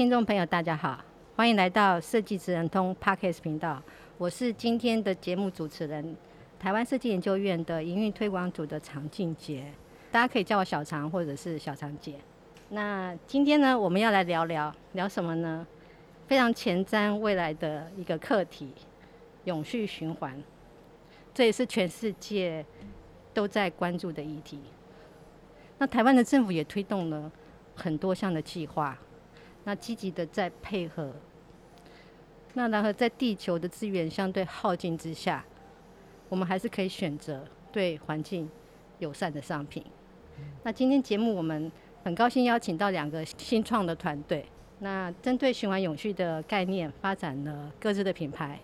听众朋友，大家好，欢迎来到设计职人通 Podcast 频道。我是今天的节目主持人，台湾设计研究院的营运推广组的常静杰，大家可以叫我小常或者是小常姐。那今天呢，我们要来聊聊聊什么呢？非常前瞻未来的一个课题——永续循环，这也是全世界都在关注的议题。那台湾的政府也推动了很多项的计划。那积极的在配合，那然后在地球的资源相对耗尽之下，我们还是可以选择对环境友善的商品。那今天节目我们很高兴邀请到两个新创的团队，那针对循环永续的概念，发展了各自的品牌。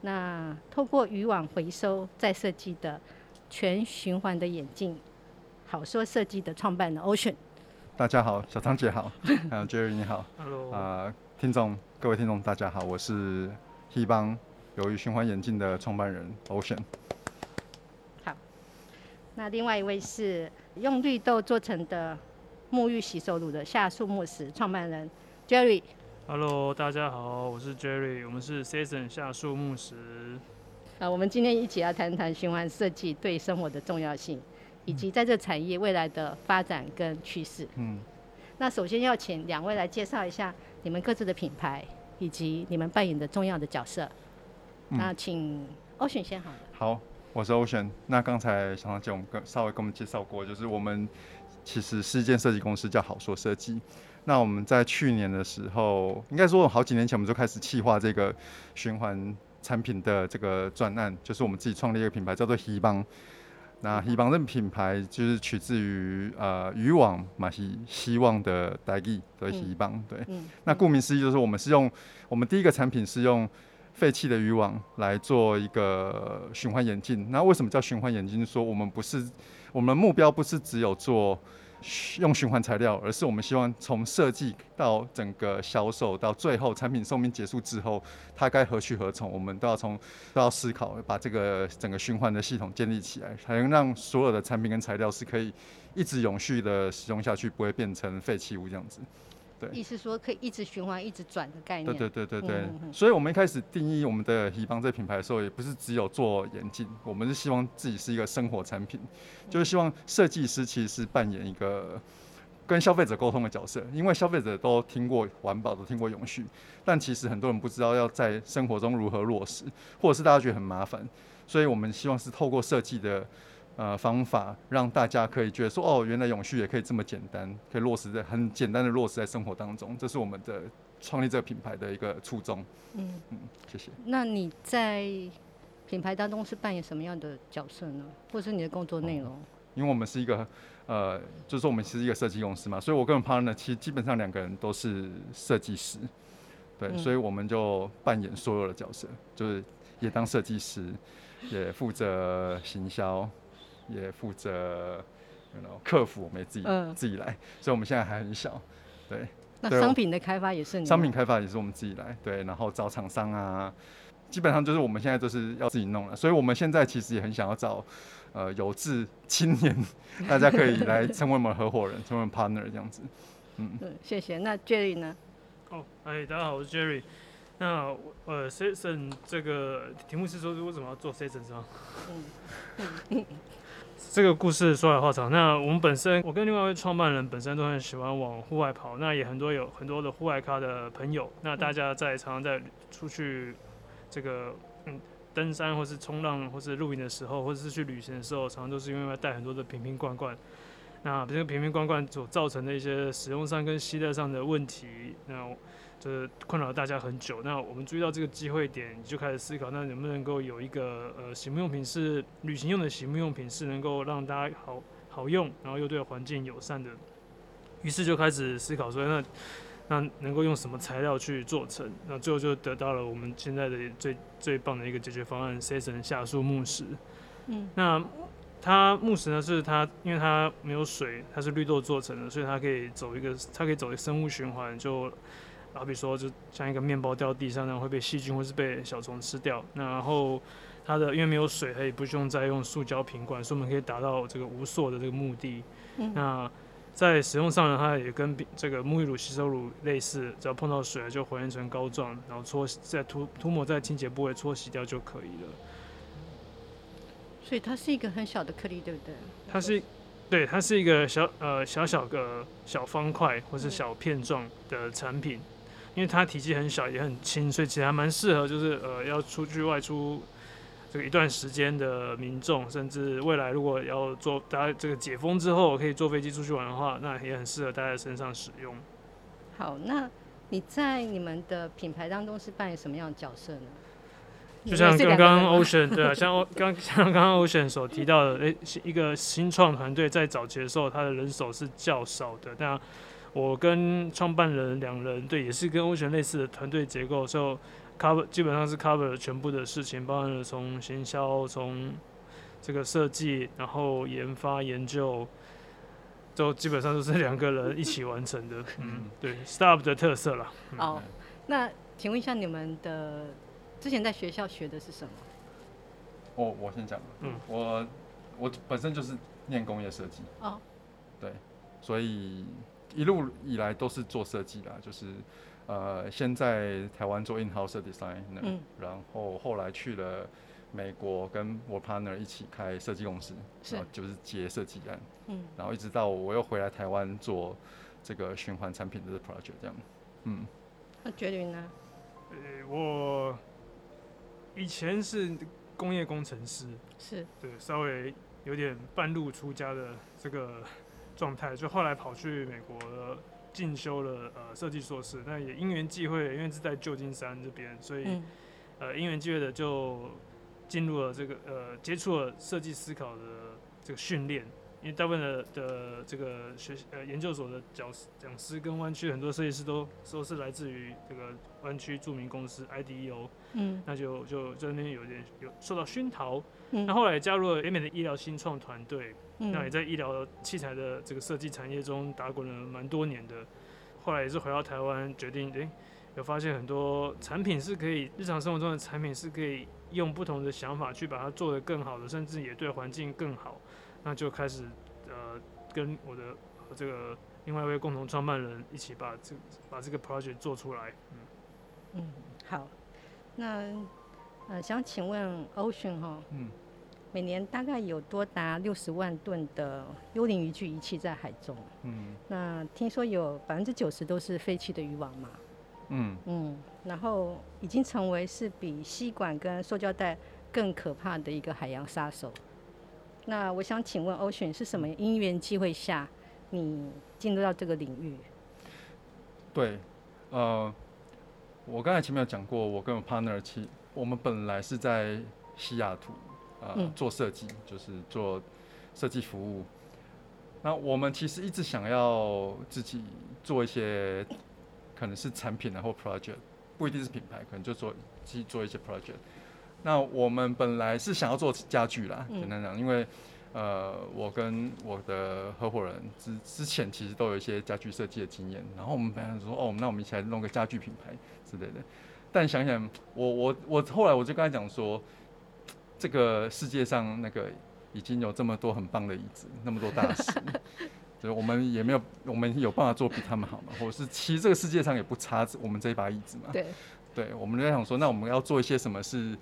那透过渔网回收再设计的全循环的眼镜，好说设计的创办人 Ocean。大家好，小张姐好，还 有 Jerry 你好，Hello，啊、呃，听众各位听众大家好，我是 Hebond 有鱼循环眼镜的创办人 Ocean。好，那另外一位是用绿豆做成的沐浴洗手乳的夏树木石创办人 Jerry。Hello，大家好，我是 Jerry，我们是 Season 夏树木石。啊，我们今天一起来谈谈循环设计对生活的重要性。以及在这产业未来的发展跟趋势。嗯，那首先要请两位来介绍一下你们各自的品牌以及你们扮演的重要的角色。嗯、那请 Ocean 先好了。好，我是 Ocean。那刚才小常姐我们跟稍微跟我们介绍过，就是我们其实是一间设计公司，叫好说设计。那我们在去年的时候，应该说好几年前，我们就开始企划这个循环产品的这个专案，就是我们自己创立一个品牌，叫做 Hebond。那 Hebond 这个品牌就是取自于呃渔网嘛，希希望的台语的 Hebond 对。嗯、那顾名思义就是我们是用我们第一个产品是用废弃的渔网来做一个循环眼镜。那为什么叫循环眼镜？说我们不是我们目标不是只有做。用循环材料，而是我们希望从设计到整个销售，到最后产品寿命结束之后，它该何去何从，我们都要从都要思考，把这个整个循环的系统建立起来，才能让所有的产品跟材料是可以一直永续的使用下去，不会变成废弃物这样子。对，意思说可以一直循环、一直转的概念。对对对对对。所以我们一开始定义我们的 Hebond 这品牌的时候，也不是只有做眼镜，我们是希望自己是一个生活产品，就是希望设计师其实是扮演一个跟消费者沟通的角色，因为消费者都听过环保，都听过永续，但其实很多人不知道要在生活中如何落实，或者是大家觉得很麻烦，所以我们希望是透过设计的。呃，方法让大家可以觉得说，哦，原来永续也可以这么简单，可以落实在很简单的落实在生活当中，这是我们的创立这个品牌的一个初衷。嗯嗯，谢谢。那你在品牌当中是扮演什么样的角色呢？或者是你的工作内容？哦，因为我们是一个呃，就是说我们是一个设计公司嘛，所以我跟我 partner 其实基本上两个人都是设计师，对，嗯，所以我们就扮演所有的角色，就是也当设计师，也负责行销。也负责，you know, 客服，我们也自己、嗯、自己来，所以我们现在还很小，对。那商品的开发也是你？商品开发也是我们自己来，对。然后找厂商啊，基本上就是我们现在都是要自己弄了。所以我们现在其实也很想要找呃有志青年，大家可以来成为我们合伙人，成为 partner 这样子。嗯，嗯谢谢。那 Jerry 呢？哦，哎，大家好，我是 Jerry。那呃，Season 这个题目是说为什么要做是吗？嗯。这个故事说来话长。那我们本身，我跟另外一位创办人本身都很喜欢往户外跑，那也很多有很多的户外咖的朋友。那大家在常常在出去这个嗯登山或是冲浪或是露营的时候，或者是去旅行的时候，常常都是因为要带很多的瓶瓶罐罐。那这个瓶瓶罐罐所造成的一些使用上跟携带上的问题，那。就是困扰大家很久，那我们注意到这个机会点，就开始思考，那能不能够有一个呃，洗沐用品是旅行用的洗沐用品，是能够让大家好好用，然后又对环境友善的于是就开始思考说，那那能够用什么材料去做成？那最后就得到了我们现在的最最棒的一个解决方案 ——Sesson 下树木石。嗯，那它木石呢，是它因为它没有水，它是绿豆做成的，所以它可以走一个它可以走一个生物循环，就好比说，就像一个面包掉地上那样会被细菌或是被小虫吃掉。那然后它的因为没有水，它也不用再用塑胶瓶罐，所以我们可以达到这个无塑的这个目的。嗯，那。在使用上呢，它也跟这个沐浴乳、洗手乳类似，只要碰到水就还原成膏状，然后搓再涂涂抹在清洁部位搓洗掉就可以了。所以它是一个很小的颗粒，对不对？它是，对，它是一个小呃小小个小方块或是小片状的产品，因为它体积很小也很轻，所以其实还蛮适合，就是呃要出去外出。这个一段时间的民众，甚至未来如果要坐，大家这个解封之后可以坐飞机出去玩的话，那也很适合带在身上使用。好，那你在你们的品牌当中是扮演什么样的角色呢？就像刚刚 Ocean 对啊，像刚像刚刚 Ocean 所提到的，诶、欸，一个新创团队在早期的时候，他的人手是较少的。那我跟创办人两人，对，也是跟 Ocean 类似的团队结构，所以。cover 基本上是 cover 全部的事情，包含了从行销、从这个设计，然后研发、研究，都基本上都是两个人一起完成的。嗯，对，startup 的特色啦。哦，那请问一下，你们的之前在学校学的是什么？我我先讲。嗯，我我本身就是念工业设计。哦。对，所以一路以来都是做设计的，就是。呃，先在台湾做 in-house design，嗯，然后后来去了美国，跟我 partner 一起开设计公司，是，就是接设计案，嗯，然后一直到我又回来台湾做这个循环产品的 project，这样，嗯。那绝对呢？呃，我以前是工业工程师，是对，稍微有点半路出家的这个状态，就后来跑去美国了。进修了呃设计硕士，那也因缘际会，因为是在旧金山这边，所以、嗯、呃因缘际会的就进入了这个呃接触了设计思考的这个训练。因为大部分的的这个学呃研究所的讲讲师跟湾区很多设计师都都是来自于这个湾区著名公司 IDEO，嗯，那就就在那边有点有受到熏陶，嗯，那后来也加入了北美的医疗新创团队。嗯、那也在医疗器材的这个设计产业中打滚了蛮多年的，后来也是回到台湾，决定诶、欸，有发现很多产品是可以日常生活中的产品是可以用不同的想法去把它做得更好的，甚至也对环境更好，那就开始呃跟我的这个另外一位共同创办人一起把这把这个 project 做出来。嗯，嗯，好，那呃想请问 Ocean 哈，嗯。每年大概有多达六十万吨的幽灵渔具遗弃在海中。嗯，那听说有百分之九十都是废弃的渔网嘛。嗯嗯，然后已经成为是比吸管跟塑胶袋更可怕的一个海洋杀手。那我想请问 Ocean 是什么因缘机会下你进入到这个领域？对，呃，我刚才前面有讲过，我跟我 partner 其我们本来是在西雅图。呃，做设计就是做设计服务。那我们其实一直想要自己做一些，可能是产品然后 project，不一定是品牌，可能就做自己做一些 project。那我们本来是想要做家具啦，简单讲，因为呃，我跟我的合伙人之之前其实都有一些家具设计的经验，然后我们本来说，哦，那我们一起来弄个家具品牌之类的。但想想，我我我后来我就跟他讲说。这个世界上那个已经有这么多很棒的椅子，那么多大师，所 以我们也没有，我们有办法做比他们好吗？或者是其实这个世界上也不差我们这一把椅子嘛？对，对，我们在想说，那我们要做一些什么是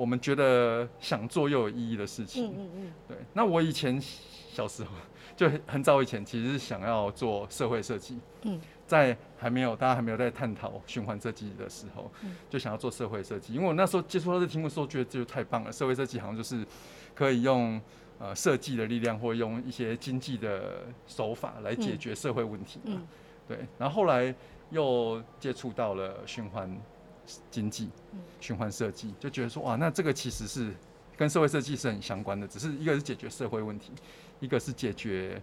我们觉得想做又有意义的事情？嗯嗯嗯。对，那我以前小时候就很早以前其实是想要做社会设计。嗯。在还没有大家还没有在探讨循环设计的时候，就想要做社会设计。因为我那时候接触到这题目的时候，觉得这就太棒了。社会设计好像就是可以用呃设计的力量，或用一些经济的手法来解决社会问题嘛。对。然后后来又接触到了循环经济、循环设计，就觉得说哇，那这个其实是跟社会设计是很相关的，只是一个是解决社会问题，一个是解决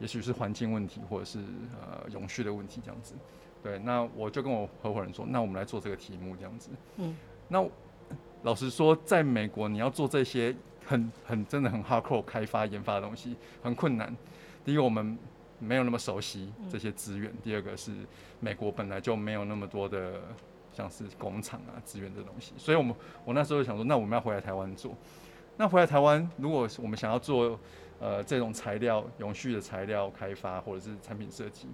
也许是环境问题，或者是呃永续的问题这样子。对，那我就跟我合伙人说，那我们来做这个题目这样子。嗯，那老实说，在美国你要做这些很很真的很 hardcore 开发研发的东西，很困难。第一个，我们没有那么熟悉这些资源；第二个是美国本来就没有那么多的像是工厂啊资源这东西，所以我们我那时候就想说，那我们要回来台湾做。那回来台湾，如果我们想要做呃这种材料永续的材料开发或者是产品设计。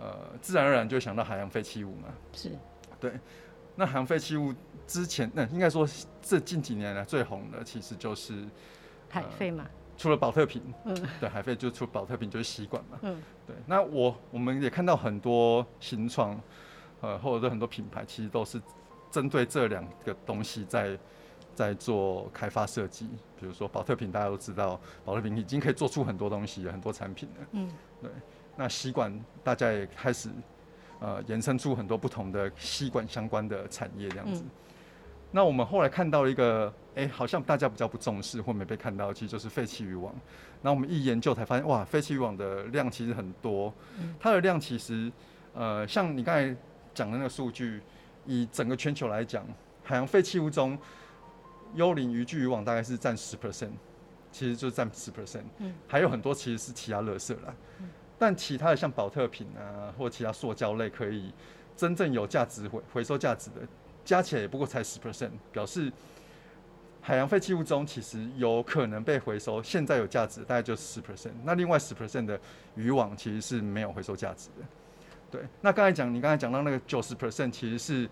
呃，自然而然就想到海洋废弃物嘛，是，对。那海洋废弃物之前，那应该说这近几年来最红的，其实就是海废嘛。除了宝特瓶，嗯，对，海废就除了宝特瓶就是吸管嘛，嗯，对。那我我们也看到很多新创，呃，或者是很多品牌，其实都是针对这两个东西在在做开发设计。比如说宝特瓶，大家都知道，宝特瓶已经可以做出很多东西，很多产品了，嗯，对。那吸管，大家也开始呃延伸出很多不同的吸管相关的产业这样子。嗯、那我们后来看到一个，哎、欸，好像大家比较不重视或没被看到，其实就是废弃渔网。那我们一研究才发现，哇，废弃渔网的量其实很多。嗯、它的量其实，呃，像你刚才讲的那个数据，以整个全球来讲，海洋废弃物中，幽灵渔具渔网大概是占十 percent，其实就占十 percent。嗯。还有很多其实是其他垃圾啦。嗯但其他的像保特瓶啊，或其他塑胶类可以真正有价值回回收价值的，加起来也不过才十 percent，表示海洋废弃物中其实有可能被回收，现在有价值大概就十 percent。那另外十 percent 的渔网其实是没有回收价值的。对，那刚才讲你刚才讲到那个九十 percent，其实是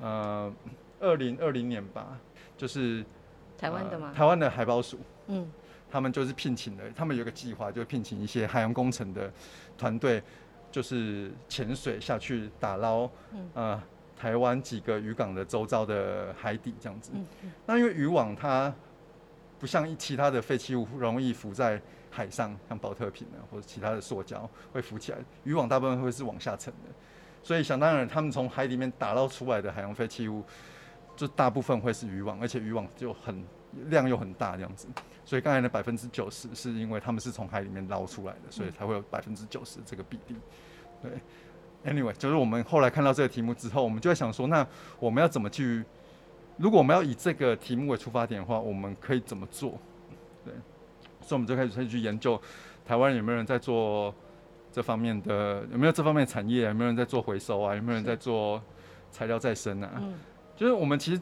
呃二零二零年吧，就是台湾的吗？呃、台湾的海保署。嗯。他们就是聘请了，他们有个计划，就聘请一些海洋工程的团队，就是潜水下去打捞，呃，台湾几个渔港的周遭的海底这样子。那因为渔网它不像其他的废弃物容易浮在海上，像宝特瓶啊或者其他的塑胶会浮起来，渔网大部分会是往下沉的，所以想当然，他们从海里面打捞出来的海洋废弃物，就大部分会是渔网，而且渔网就很量又很大这样子。所以刚才的百分之九十是因为他们是从海里面捞出来的，所以才会有百分之九十这个比例。对，Anyway，就是我们后来看到这个题目之后，我们就在想说，那我们要怎么去？如果我们要以这个题目为出发点的话，我们可以怎么做？对，所以我们就开始去研究台湾有没有人在做这方面的，有没有这方面的产业，有没有人在做回收啊，有没有人在做材料再生啊？就是我们其实。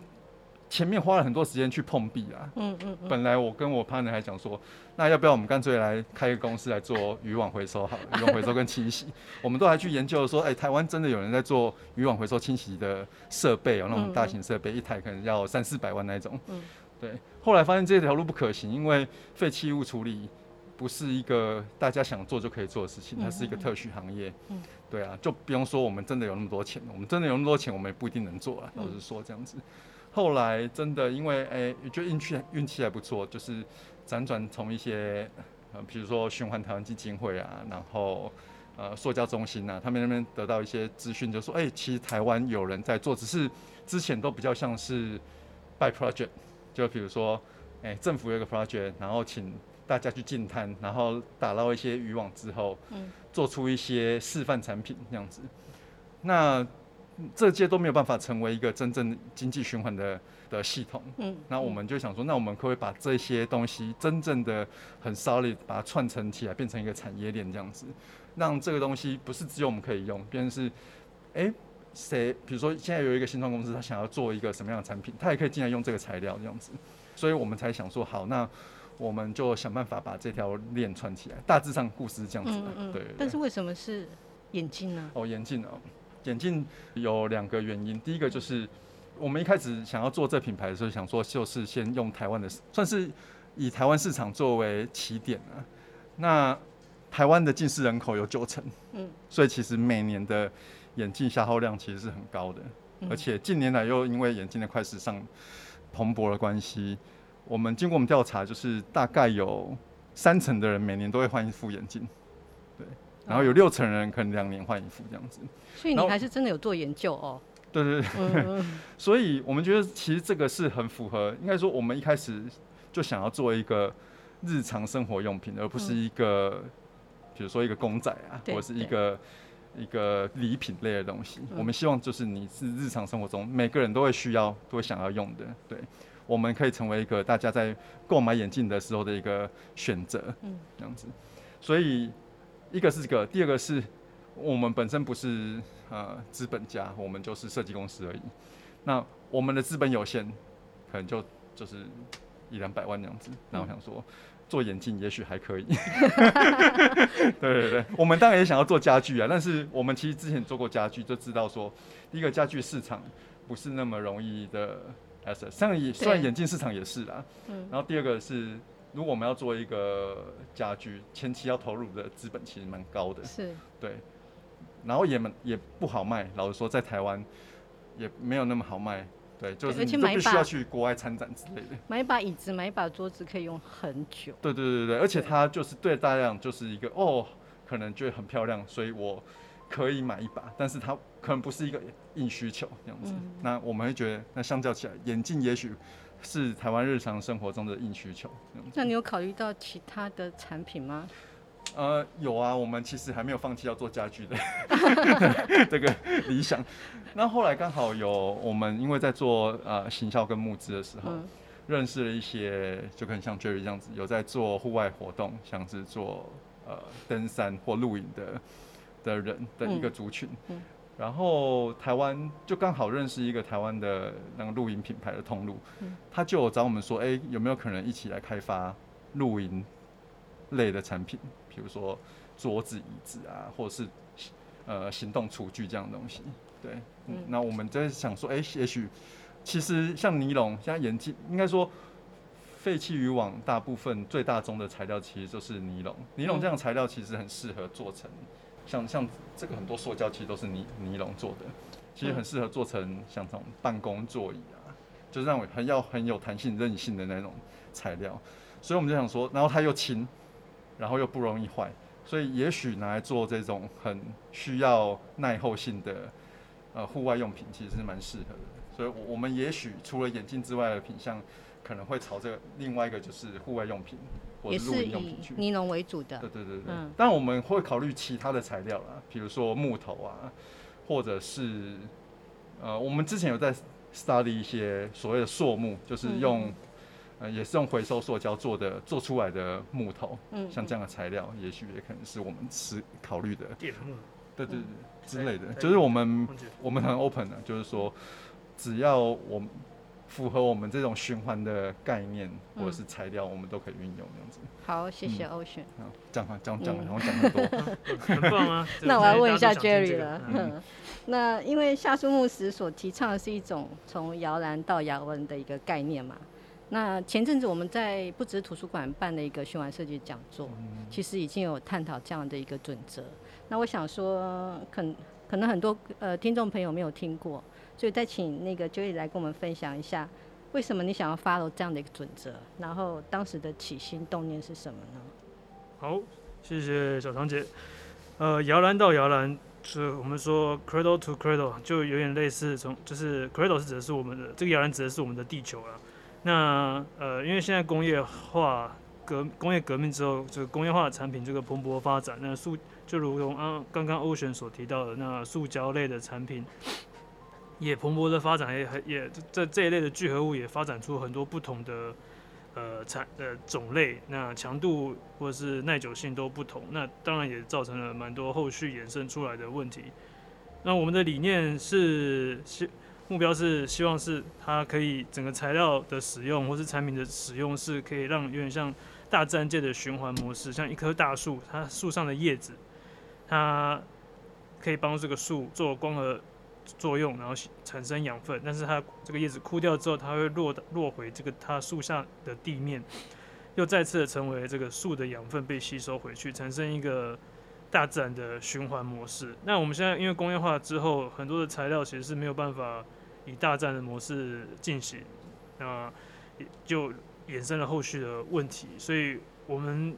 前面花了很多时间去碰壁啊，嗯嗯，嗯本来我跟我 partner 还讲说，那要不要我们干脆来开一个公司来做渔网回收好了，渔网回收跟清洗，我们都还去研究说，哎、欸，台湾真的有人在做渔网回收清洗的设备，有那种大型设备，一台可能要三四百万那种，嗯，对，后来发现这条路不可行，因为废弃物处理不是一个大家想做就可以做的事情，它是一个特许行业，嗯，对啊，就不用说我们真的有那么多钱，我们真的有那么多钱，我们也不一定能做啊，老实说这样子。后来真的因为哎、欸，觉得运气运气还不错，就是辗转从一些呃，比如说循环台湾基金会啊，然后呃，塑胶中心啊，他们那边得到一些资讯，就说哎、欸，其实台湾有人在做，只是之前都比较像是 by project，就比如说哎、欸，政府有一个 project，然后请大家去进滩，然后打捞一些渔网之后，嗯，做出一些示范产品这样子，那。这些都没有办法成为一个真正经济循环的的系统。嗯，那我们就想说，那我们可不可以把这些东西真正的很 solid，把它串成起来，变成一个产业链这样子，让这个东西不是只有我们可以用，变成是，哎，谁，比如说现在有一个新创公司，他想要做一个什么样的产品，他也可以进来用这个材料这样子，所以我们才想说，好，那我们就想办法把这条链串起来。大致上故事是这样子的，对。但是为什么是眼镜呢？哦，眼镜哦。眼镜有两个原因，第一个就是我们一开始想要做这品牌的时候，想说就是先用台湾的，算是以台湾市场作为起点啊。那台湾的近视人口有九成，嗯，所以其实每年的眼镜消耗量其实是很高的，而且近年来又因为眼镜的快时尚蓬勃的关系，我们经过我们调查，就是大概有三成的人每年都会换一副眼镜，对。然后有六成人可能两年换一副这样子，所以你还是真的有做研究哦。对对对，嗯、所以我们觉得其实这个是很符合，应该说我们一开始就想要做一个日常生活用品，而不是一个，比如说一个公仔啊，或者是一个一个礼品类的东西，我们希望就是你是日常生活中每个人都会需要、都会想要用的，对，我们可以成为一个大家在购买眼镜的时候的一个选择，嗯，这样子。所以一个是这个，第二个是我们本身不是呃资本家，我们就是设计公司而已。那我们的资本有限，可能就就是一两百万这样子。那我想说。做眼镜也许还可以，对对对，我们当然也想要做家具啊，但是我们其实之前做过家具，就知道说，第一个家具市场不是那么容易的，asset，像也虽然眼镜市场也是啦，然后第二个是，如果我们要做一个家具，前期要投入的资本其实蛮高的，是，对，然后也蛮也不好卖，老实说，在台湾也没有那么好卖。对，就是你都必须要去国外参展之类的。买一把椅子，买一把桌子可以用很久。对对对对，而且它就是对大家讲就是一个哦，可能觉得很漂亮，所以我可以买一把，但是它可能不是一个硬需求这样子。嗯、那我们会觉得，那相较起来，眼镜也许是台湾日常生活中的硬需求。那你有考虑到其他的产品吗？呃，有啊，我们其实还没有放弃要做家具的。这个理想。那后来刚好有我们因为在做呃行销跟募资的时候，嗯、认识了一些就可能像 Jerry 这样子有在做户外活动，像是做呃登山或露营的的人的一个族群。嗯。嗯、然后台湾就刚好认识一个台湾的那个露营品牌的通路，嗯、他就找我们说，哎、欸，有没有可能一起来开发露营类的产品？比如说桌子、椅子啊，或者是呃行动厨具这样的东西，对，嗯，那我们在想说，哎、欸，也许其实像尼龙，像眼镜，应该说废弃渔网大部分最大宗的材料其实就是尼龙。尼龙这样材料其实很适合做成，像像这个很多塑胶其实都是尼尼龙做的，其实很适合做成像这种办公座椅啊，就是让我很要很有弹性、韧性的那种材料。所以我们就想说，然后它又轻。然后又不容易坏，所以也许拿来做这种很需要耐候性的呃户外用品，其实是蛮适合的。所以，我我们也许除了眼镜之外的品相，可能会朝这个另外一个就是户外用品或者露营用品去。尼龙为主的。对对对对。嗯。但我们会考虑其他的材料啦，比如说木头啊，或者是呃，我们之前有在 study 一些所谓的塑木，就是用。嗯呃，也是用回收塑胶做的，做出来的木头，嗯，像这样的材料，也许也可能是我们是考虑的，对对对，之类的，就是我们我们很 open 的，就是说，只要我们符合我们这种循环的概念或者是材料，我们都可以运用这样子。好，谢谢 Ocean。好，讲讲讲讲，然后讲很多，很棒啊。那我要问一下 Jerry 了，那因为夏目漱石所提倡的是一种从摇篮到摇篮的一个概念嘛？那前阵子我们在不只是图书馆办了一个循环设计讲座，其实已经有探讨这样的一个准则。那我想说，可可能很多呃听众朋友没有听过，所以再请那个 Jerry 来跟我们分享一下，为什么你想要 follow 这样的一个准则，然后当时的起心动念是什么呢？好，谢谢小长姐。呃，摇篮到摇篮，是我们说 cradle to cradle，就有点类似从就是 cradle 是指的是我们的这个摇篮指的是我们的地球啊。那呃，因为现在工业化革工业革命之后，这个工业化的产品这个蓬勃发展，那塑就如同啊刚刚 Ocean 所提到的，那塑胶类的产品也蓬勃的发展，也很也这这一类的聚合物也发展出很多不同的呃产呃种类，那强度或者是耐久性都不同，那当然也造成了蛮多后续衍生出来的问题。那我们的理念是是。目标是希望是它可以整个材料的使用或是产品的使用是可以让有点像大自然界的循环模式，像一棵大树，它树上的叶子，它可以帮助这个树做光合作用，然后产生养分。但是它这个叶子枯掉之后，它会落落回这个它树下的地面，又再次的成为这个树的养分被吸收回去，产生一个。大自然的循环模式。那我们现在因为工业化之后，很多的材料其实是没有办法以大战的模式进行，那也就衍生了后续的问题。所以我们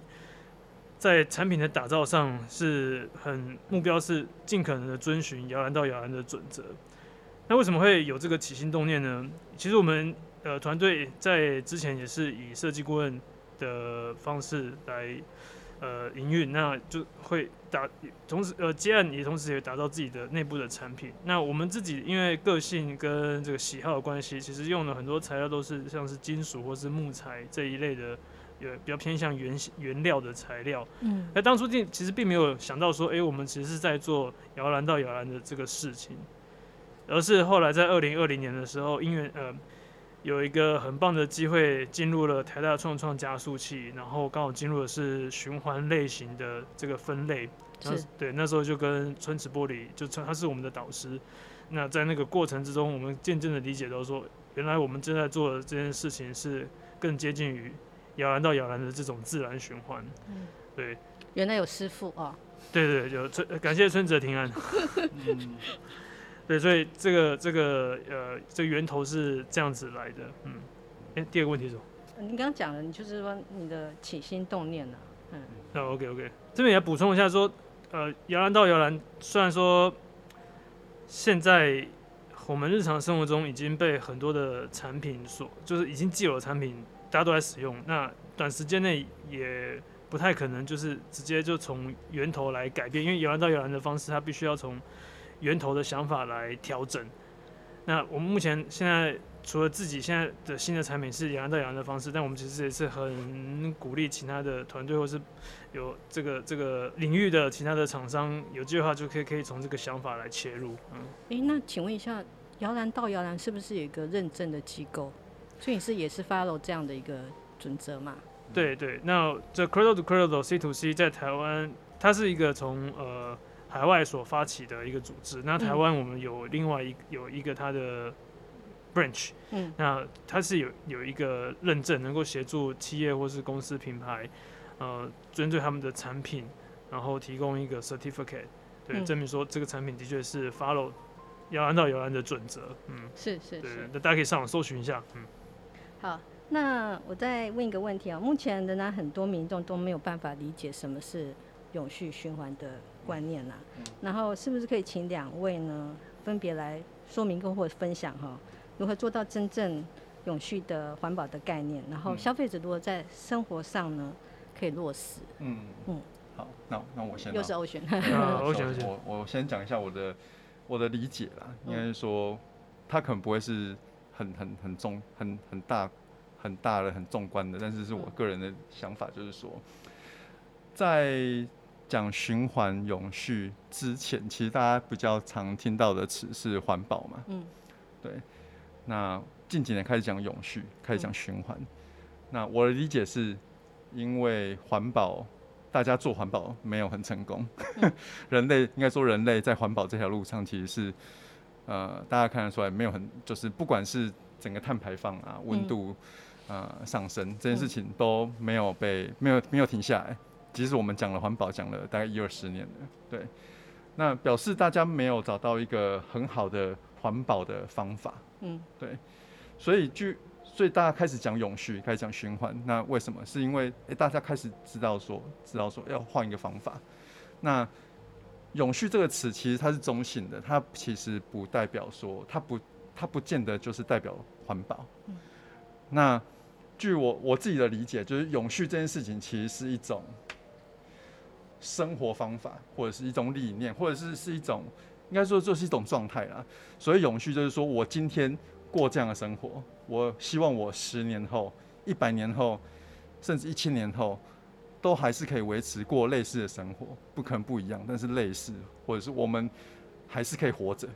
在产品的打造上是很目标是尽可能的遵循摇篮到摇篮的准则。那为什么会有这个起心动念呢？其实我们呃团队在之前也是以设计顾问的方式来。呃营运，那就会打同时呃接案也同时也打造自己的内部的产品。那我们自己因为个性跟这个喜好的关系，其实用了很多材料都是像是金属或是木材这一类的。有比较偏向原原料的材料，嗯，那当初并其实并没有想到说，哎、欸，我们其实是在做摇篮到摇篮的这个事情，而是后来在二零二零年的时候，因为呃有一个很棒的机会进入了台大创创加速器，然后刚好进入的是循环类型的这个分类，是，对，那时候就跟春池玻璃就他是我们的导师，那在那个过程之中，我们渐渐的理解到说，原来我们正在做的这件事情是更接近于。摇篮到摇篮的这种自然循环，嗯，对，原来有师傅哦，对对，有春感谢春泽平安，嗯，对，所以这个这个呃，这个源头是这样子来的，嗯，哎，第二个问题是什么？你刚刚讲了，你就是说你的起心动念呢？嗯，那 OK OK，这边也补充一下说，呃，摇篮到摇篮，虽然说现在我们日常生活中已经被很多的产品所，就是已经既有的产品。大家都在使用，那短时间内也不太可能，就是直接就从源头来改变，因为摇篮到摇篮的方式，它必须要从源头的想法来调整。那我们目前现在除了自己现在的新的产品是摇篮到摇篮的方式，但我们其实也是很鼓励其他的团队或是有这个这个领域的其他的厂商，有机会的话就可以可以从这个想法来切入。嗯，诶、欸，那请问一下，摇篮到摇篮是不是有一个认证的机构？所以你是也是 follow 这样的一个准则嘛？对对，那这 Cradle to Cradle C to C 在台湾，它是一个从呃海外所发起的一个组织。那台湾我们有另外一有一个它的 branch，嗯，那它是有有一个认证，能够协助企业或是公司品牌，呃，针对他们的产品，然后提供一个 certificate，对，证明说这个产品的确是 follow 要按照摇篮的准则。嗯，是是是，那大家可以上网搜寻一下，嗯。好，那我再问一个问题啊。目前仍然很多民众都没有办法理解什么是永续循环的观念啦、啊。然后是不是可以请两位呢，分别来说明跟或者分享哈，如何做到真正永续的环保的概念？然后消费者如果在生活上呢，可以落实。嗯嗯。好，那那我先。又是欧选。欧选，我我先讲一下我的我的理解啦，应该是说，他可能不会是。很很很重很很大很大的很纵观的，但是是我个人的想法，就是说，在讲循环永续之前，其实大家比较常听到的词是环保嘛，嗯，对。那近几年开始讲永续，开始讲循环，那我的理解是，因为环保，大家做环保没有很成功，人类应该说人类在环保这条路上其实是。呃，大家看得出来，没有很就是，不管是整个碳排放啊、温度、嗯、呃上升这件事情都没有被没有没有停下来。即使我们讲了环保，讲了大概一二十年了，对，那表示大家没有找到一个很好的环保的方法。嗯，对，所以就所以大家开始讲永续，开始讲循环。那为什么？是因为诶、欸，大家开始知道说，知道说要换一个方法。那永续这个词其实它是中性的，它其实不代表说，它不，它不见得就是代表环保。嗯。那据我我自己的理解，就是永续这件事情其实是一种生活方法，或者是一种理念，或者是是一种应该说就是一种状态啦。所以永续就是说我今天过这样的生活，我希望我十年后、一百年后，甚至一千年后。都还是可以维持过类似的生活，不可能不一样，但是类似，或者是我们还是可以活着。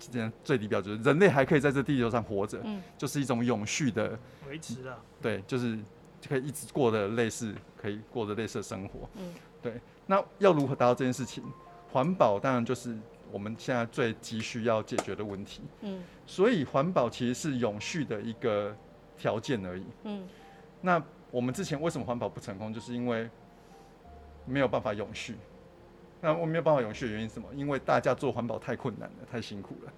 这样最低标准，人类还可以在这地球上活着，嗯，就是一种永续的维持啊。对，就是就可以一直过的类似，可以过的类似的生活。嗯，对。那要如何达到这件事情？环保当然就是我们现在最急需要解决的问题。嗯，所以环保其实是永续的一个条件而已。嗯，那。我们之前为什么环保不成功？就是因为没有办法永续。那我没有办法永续的原因是什么？因为大家做环保太困难了，太辛苦了，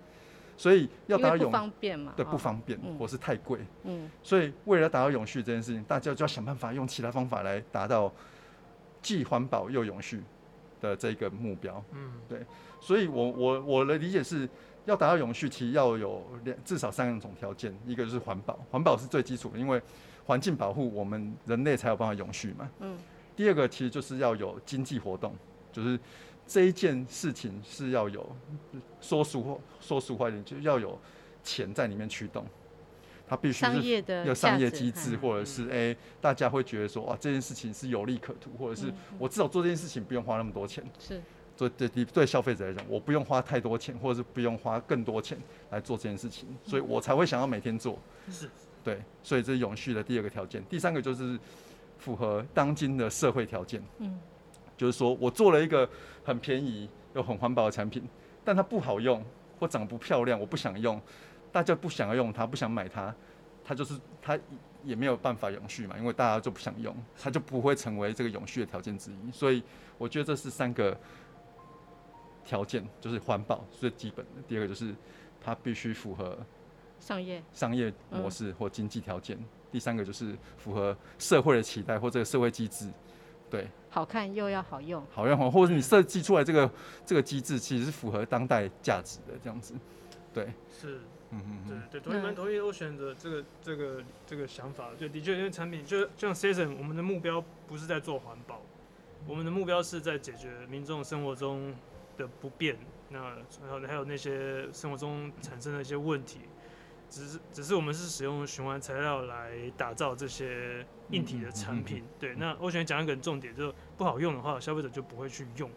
所以要达到永不方便嘛？对，不方便，嗯、或是太贵。嗯。所以为了达到永续这件事情，大家就要想办法用其他方法来达到既环保又永续的这个目标。嗯，对。所以我我我的理解是要达到永续，其实要有两至少三种条件，一个就是环保，环保是最基础的，因为环境保护，我们人类才有办法永续嘛。嗯。第二个其实就是要有经济活动，就是这一件事情是要有说俗说俗话一点，就是要有钱在里面驱动。它必须是有商业机制，或者是哎、欸，大家会觉得说哇，这件事情是有利可图，或者是我至少做这件事情不用花那么多钱。是，对对对，对消费者来讲，我不用花太多钱，或者是不用花更多钱来做这件事情，所以我才会想要每天做。是，对，所以这是永续的第二个条件。第三个就是符合当今的社会条件。嗯，就是说我做了一个很便宜又很环保的产品，但它不好用或长不漂亮，我不想用。大家不想要用它，不想买它，它就是它也没有办法永续嘛，因为大家就不想用，它就不会成为这个永续的条件之一。所以我觉得这是三个条件，就是环保最基本的。第二个就是它必须符合商业商业模式或经济条件。第三个就是符合社会的期待或这个社会机制。对，好看又要好用，好用好，或者是你设计出来这个这个机制其实是符合当代价值的这样子。对，是。嗯嗯对对，同意蛮同意 Ocean 的这个这个这个想法。对，的确，因为产品就就像 Season，我们的目标不是在做环保，我们的目标是在解决民众生活中的不便，那还有还有那些生活中产生的一些问题。只是只是我们是使用循环材料来打造这些硬体的产品。对，那 Ocean 讲一个重点，就是不好用的话，消费者就不会去用。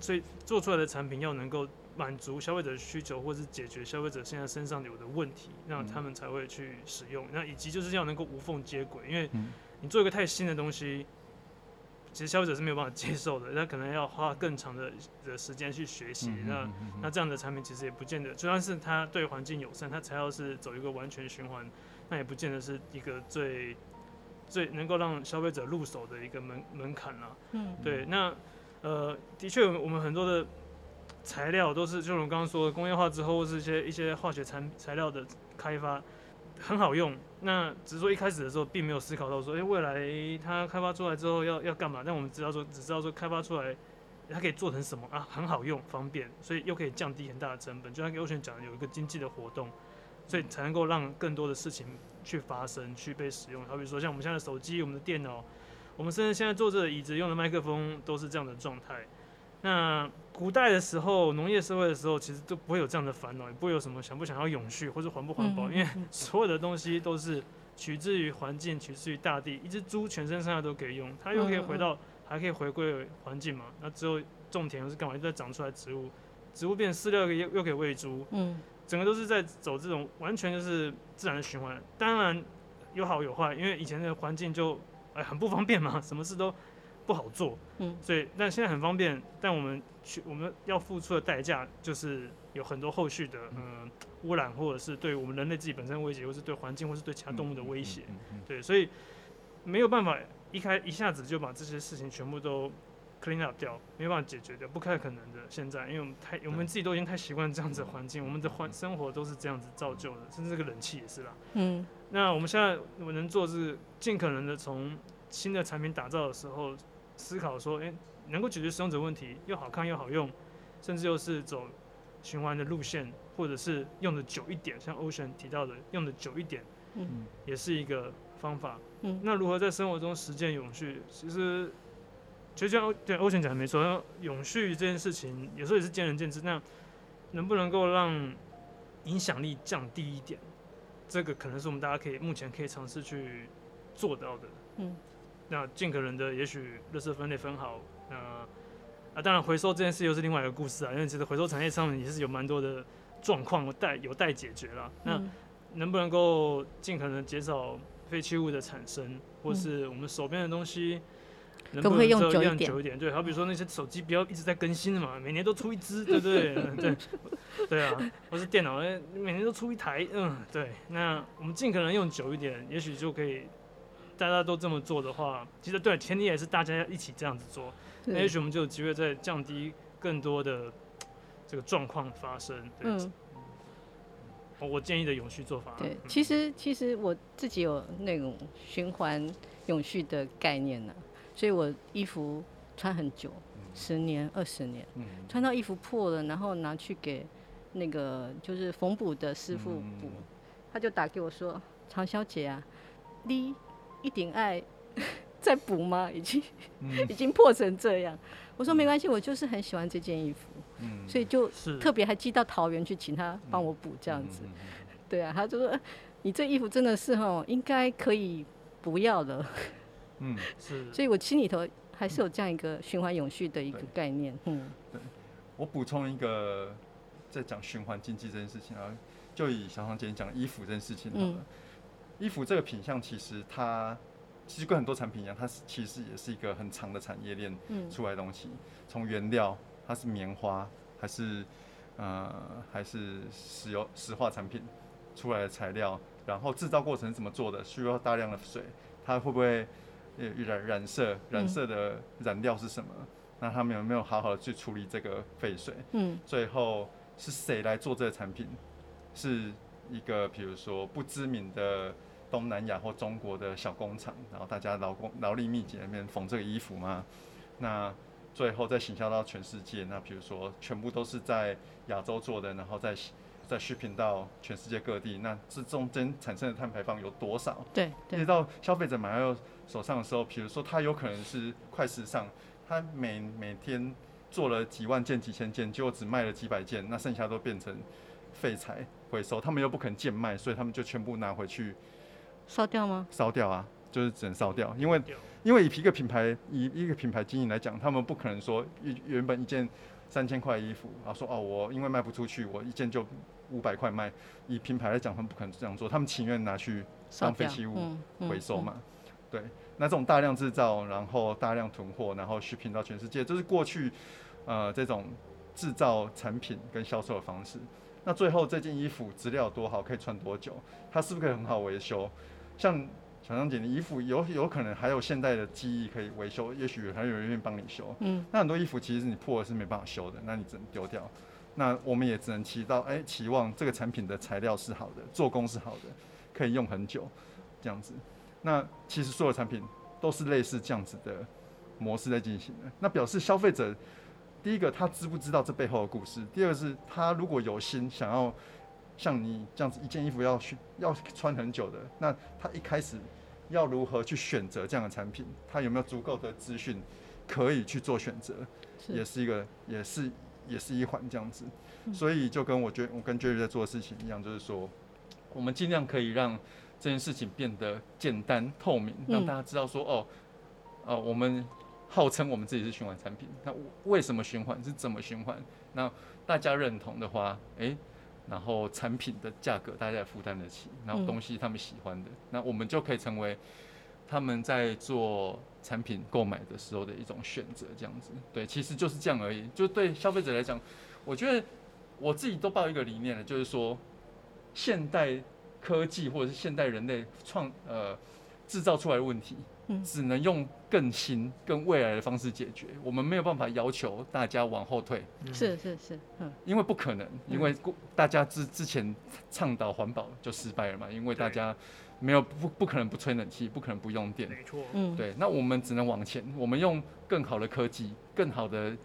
所以做出来的产品要能够。满足消费者的需求，或是解决消费者现在身上有的问题，那他们才会去使用。那以及就是要能够无缝接轨，因为你做一个太新的东西，其实消费者是没有办法接受的。那可能要花更长的的时间去学习。那那这样的产品其实也不见得，就算是它对环境友善，它才要是走一个完全循环，那也不见得是一个最最能够让消费者入手的一个门门槛了。嗯，对。那呃，的确，我们很多的。材料都是，就我们刚刚说的，工业化之后，或是一些一些化学产材料的开发很好用。那只是说一开始的时候，并没有思考到说，哎、未来它开发出来之后要要干嘛？但我们知道说，只知道说开发出来它可以做成什么啊，很好用、方便，所以又可以降低很大的成本。就像 Ocean 讲的，有一个经济的活动，所以才能够让更多的事情去发生、去被使用。好比如说，像我们现在的手机、我们的电脑，我们甚至现在坐着椅子用的麦克风，都是这样的状态。那古代的时候，农业社会的时候，其实都不会有这样的烦恼，也不会有什么想不想要永续或者环不环保，因为所有的东西都是取自于环境，取自于大地。一只猪全身上下都可以用，它又可以回到，还可以回归环境嘛。那之后种田又是干嘛？又在长出来植物，植物变饲料又又可以喂猪，嗯，整个都是在走这种完全就是自然的循环。当然有好有坏，因为以前的环境就哎很不方便嘛，什么事都。不好做，嗯，所以但现在很方便，但我们去我们要付出的代价就是有很多后续的嗯。污染，或者是对我们人类自己本身威胁，或是对环境，或是对其他动物的威胁，对，所以没有办法一开一下子就把这些事情全部都 clean up 掉，没有办法解决掉，不太可能的。现在，因为我们太我们自己都已经太习惯这样子的环境，我们的环生活都是这样子造就的，甚至这个冷气也是啦，嗯，那我们现在我们能做是尽可能的从新的产品打造的时候。思考说，诶、欸，能够解决使用者问题，又好看又好用，甚至又是走循环的路线，或者是用的久一点，像 Ocean 提到的，用的久一点，嗯，也是一个方法。嗯，那如何在生活中实践永续？其实，其实像对 Ocean 讲的没错，永续这件事情有时候也是见仁见智。那能不能够让影响力降低一点？这个可能是我们大家可以目前可以尝试去做到的。嗯。那尽可能的，也许垃圾分类分好，那啊，当然回收这件事又是另外一个故事啊，因为其实回收产业上面也是有蛮多的状况待有待解决啦。那能不能够尽可能减少废弃物的产生，或是我们手边的东西能不能用久一点？久一点，对，好比说那些手机不要一直在更新的嘛，每年都出一只，对不对？对，对啊，或是电脑，每年都出一台，嗯，对。那我们尽可能用久一点，也许就可以。大家都这么做的话，其实对，前提也是大家要一起这样子做，那也许我们就有机会再降低更多的这个状况发生。對，嗯，我建议的永续做法。对，其实其实我自己有那种循环永续的概念呢，所以我衣服穿很久，十年、二十年，穿到衣服破了，然后拿去给那个就是缝补的师傅补，他就打给我说：“常小姐啊，你。”一点爱 在补吗？已经、嗯、已经破成这样。我说没关系，我就是很喜欢这件衣服，嗯、所以就特别还寄到桃园去请他帮我补这样子。对啊，他就说你这衣服真的是哦，应该可以不要了。嗯，是。所以我心里头还是有这样一个循环永续的一个概念。嗯，对。我补充一个，在讲循环经济这件事情啊，就以小长姐讲衣服这件事情好了。嗯、衣服这个品相其实它其实跟很多产品一样，它是其实也是一个很长的产业链出来的东西。从、嗯、原料，它是棉花还是呃还是石油石化产品出来的材料，然后制造过程是怎么做的？需要大量的水，它会不会染染色？染色的染料是什么？嗯那他们有没有好好的去处理这个废水？嗯，最后是谁来做这个产品？是一个比如说不知名的东南亚或中国的小工厂，然后大家劳工劳力密集那边缝这个衣服嘛？那最后再行销到全世界，那比如说全部都是在亚洲做的，然后再再 shipping 到全世界各地，那这中间产生的碳排放有多少？对，对，一直到消费者买到手上的时候，比如说他有可能是快时尚。他每每天做了几万件、几千件，结果只卖了几百件，那剩下都变成废材回收。他们又不肯贱卖，所以他们就全部拿回去烧掉吗？烧掉啊，就是只能烧掉。因为因为以一个品牌以一个品牌经营来讲，他们不可能说原原本一件三千块衣服，然后说哦，我因为卖不出去，我一件就五百块卖。以品牌来讲，他们不可能这样做，他们情愿拿去当废弃物回收嘛。对。那这种大量制造，然后大量囤货，然后 shipping 到全世界，这是过去呃这种制造产品跟销售的方式。那最后这件衣服质量有多好，可以穿多久？它是不是可以很好维修？像小张姐的衣服有有可能还有现代的技艺可以维修，也许还有人愿意帮你修。嗯。那很多衣服其实你破了是没办法修的，那你只能丢掉。那我们也只能期到哎期望这个产品的材料是好的，做工是好的，可以用很久，这样子。那其实所有产品都是类似这样子的模式在进行的。那表示消费者，第一个他知不知道这背后的故事？第二个是他如果有心想要像你这样子一件衣服要去要穿很久的，那他一开始要如何去选择这样的产品？他有没有足够的资讯可以去做选择？也是一个，也是也是一环这样子。所以就跟我觉得我跟 Jerry 在做的事情一样，就是说我们尽量可以让。这件事情变得简单透明，让大家知道说，哦，哦，我们号称我们自己是循环产品，那为什么循环？是怎么循环？那大家认同的话，诶，然后产品的价格大家也负担得起，然后东西他们喜欢的，那我们就可以成为他们在做产品购买的时候的一种选择，这样子。对，其实就是这样而已。就对消费者来讲，我觉得我自己都抱一个理念了，就是说现代。科技或者是现代人类创呃制造出来的问题，只能用更新、更未来的方式解决。我们没有办法要求大家往后退，是是是，嗯，因为不可能，因为大家之之前倡导环保就失败了嘛，因为大家没有不不可能不吹冷气，不可能不用电，没错，嗯，对，那我们只能往前，我们用更好的科技、更好的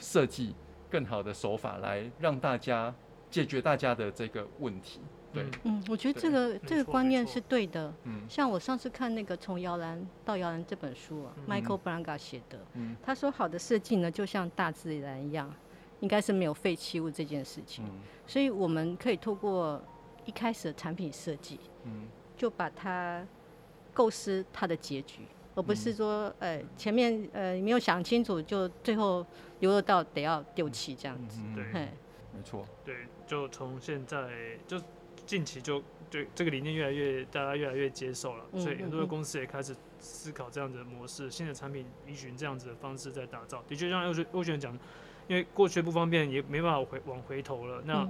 设计、更好的手法来让大家解决大家的这个问题。对，嗯，我觉得这个这个观念是对的。嗯，像我上次看那个《从摇篮到摇篮》这本书啊，嗯，Michael Branagh 写的，嗯，他说好的设计呢，就像大自然一样，应该是没有废弃物这件事情。嗯，所以我们可以透过一开始的产品设计，嗯，就把它构思它的结局，而不是说，呃，前面呃没有想清楚，就最后流落到得要丢弃这样子。对，没错。对，就从现在就。近期就对这个理念越来越，大家越来越接受了，所以很多的公司也开始思考这样子的模式，新的产品依循这样子的方式在打造。的确，像欧欧璇讲，因为过去不方便，也没办法回往回头了。那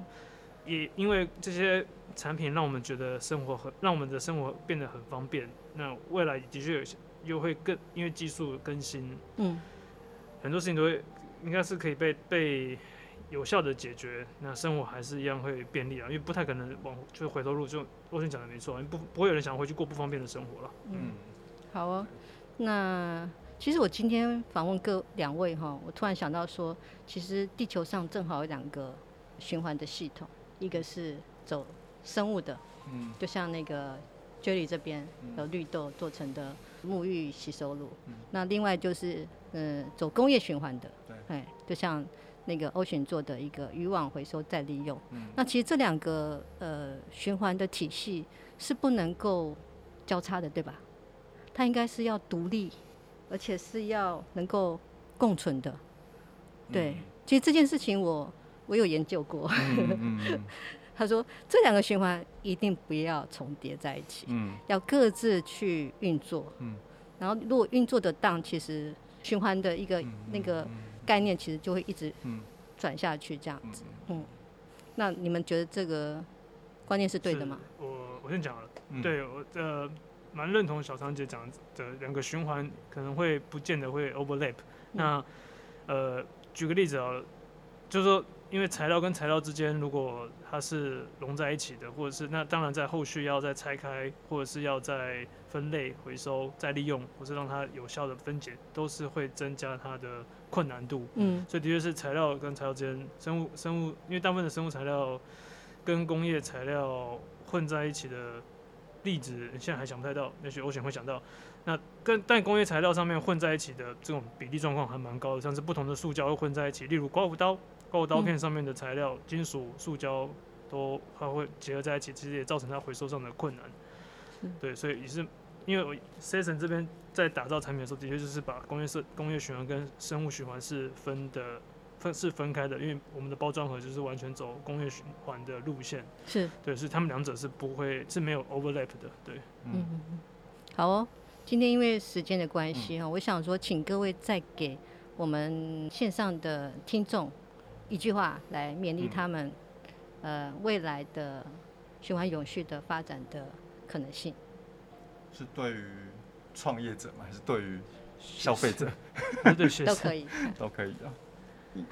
也因为这些产品让我们觉得生活很，让我们的生活变得很方便。那未来的确又会更，因为技术更新，嗯，很多事情都会应该是可以被被。有效的解决，那生活还是一样会便利啊，因为不太可能往就是回头路，就我先讲的没错，不不会有人想回去过不方便的生活了。嗯，好哦。那其实我今天访问各两位哈，我突然想到说，其实地球上正好有两个循环的系统，一个是走生物的，嗯，就像那个 Jerry 这边有绿豆做成的沐浴吸收露。嗯、那另外就是嗯、呃，走工业循环的，对，哎，就像那个 Ocean 做的一个渔网回收再利用。嗯、那其实这两个呃循环的体系是不能够交叉的，对吧？它应该是要独立，而且是要能够共存的。对，嗯、其实这件事情我我有研究过。他说这两个循环一定不要重叠在一起，嗯、要各自去运作。嗯、然后如果运作得当，其实循环的一个、嗯、那个概念其实就会一直转下去这样子。嗯，嗯，那你们觉得这个观念是对的吗？我我先讲了，嗯、对我呃蛮认同小常姐讲的两个循环可能会不见得会 overlap、嗯。那呃。举个例子啊，就是说，因为材料跟材料之间，如果它是融在一起的，或者是那当然在后续要再拆开，或者是要再分类、回收、再利用，或是让它有效的分解，都是会增加它的困难度。嗯，所以的确是材料跟材料之间，生物生物，因为大部分的生物材料跟工业材料混在一起的例子，现在还想不太到，也许 Ocean 会想到。那跟但工业材料上面混在一起的这种比例状况还蛮高的，像是不同的塑胶会混在一起，例如刮胡刀，刮胡刀片上面的材料，嗯、金属、塑胶都还会结合在一起，其实也造成它回收上的困难。嗯、对，所以也是因为我 Session 这边在打造产品的时候，的确就是把工业设工业循环跟生物循环是分的分是分开的，因为我们的包装盒就是完全走工业循环的路线。是对，是他们两者是不会是没有 overlap 的。对，嗯嗯，好哦。今天因为时间的关系哈，嗯、我想说，请各位再给我们线上的听众一句话来勉励他们，嗯、呃，未来的循环永续的发展的可能性。是对于创业者吗？还是对于消费者？对都可以，都可以的。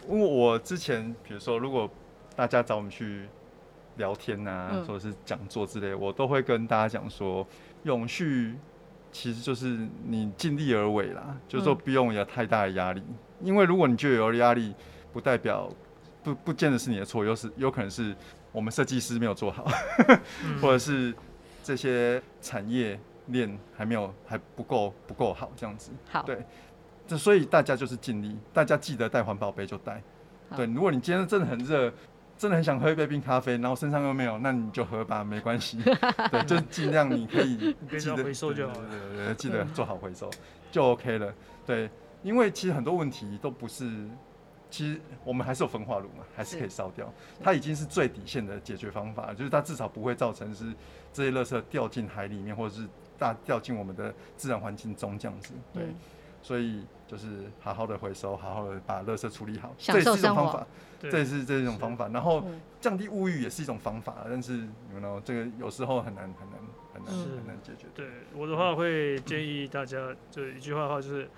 因为我之前，比如说，如果大家找我们去聊天啊，嗯、或者是讲座之类，我都会跟大家讲说，永续。其实就是你尽力而为啦，就是说不用有太大的压力，嗯、因为如果你觉得有压力，不代表不不见得是你的错，有是有可能是我们设计师没有做好，嗯、或者是这些产业链还没有还不够不够好这样子。好，对，这所以大家就是尽力，大家记得带环保杯就带。对，如果你今天真的很热。真的很想喝一杯冰咖啡，然后身上又没有，那你就喝吧，没关系。对，就尽量你可以 记得回收就好了。对对对，记得做好回收就 OK 了。对，因为其实很多问题都不是，其实我们还是有焚化炉嘛，还是可以烧掉。它已经是最底线的解决方法，就是它至少不会造成是这些垃圾掉进海里面，或者是大掉进我们的自然环境中这样子。对，所以就是好好的回收，好好的把垃圾处理好，这也是一种方法。这也是这一种方法，然后降低物欲也是一种方法，但是你们呢，这个有时候很难很难很难很难解决。对我的话会建议大家，就一句话的话就是，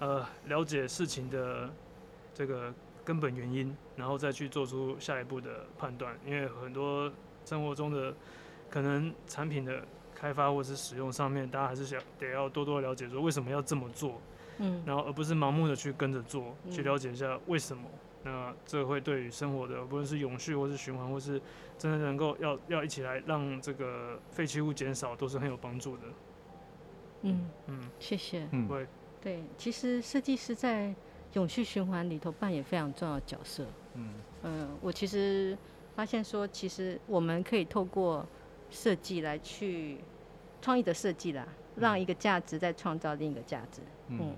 呃，了解事情的这个根本原因，然后再去做出下一步的判断。因为很多生活中的可能产品的开发或是使用上面，大家还是想得要多多了解说为什么要这么做，嗯，然后而不是盲目的去跟着做，去了解一下为什么。那这会对于生活的，不论是永续或是循环，或是真的能够要要一起来让这个废弃物减少，都是很有帮助的。嗯嗯，谢谢。嗯，对对，其实设计师在永续循环里头扮演非常重要的角色。嗯嗯，我其实发现说，其实我们可以透过设计来去创意的设计啦，让一个价值再创造另一个价值。嗯，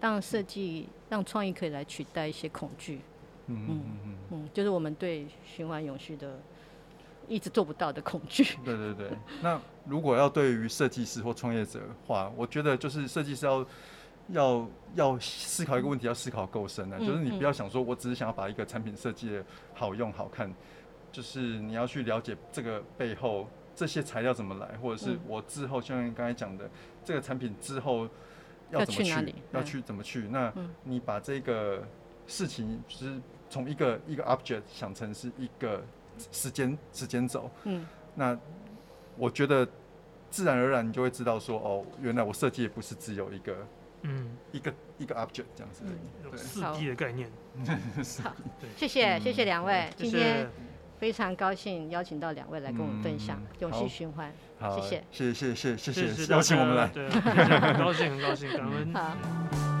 让设计让创意可以来取代一些恐惧。嗯嗯嗯嗯，就是我们对循环永续的一直做不到的恐惧。对对对，那如果要对于设计师或创业者的话，我觉得就是设计师要要要思考一个问题，要思考够深的，就是你不要想说我只是想要把一个产品设计的好用好看，就是你要去了解这个背后这些材料怎么来，或者是我之后像刚才讲的这个产品之后要怎么去，要去哪里，要去怎么去，那你把这个事情就是。从一个一个 object 想成是一个时间时间轴，嗯，那我觉得自然而然你就会知道说，哦，原来我设计也不是只有一个，一个一个 object 这样子的，四 D 的概念。对，谢谢谢谢两位，今天非常高兴邀请到两位来跟我们分享永续循环，谢谢。谢谢谢谢谢谢邀请我们来，对，很高兴很高兴，感恩。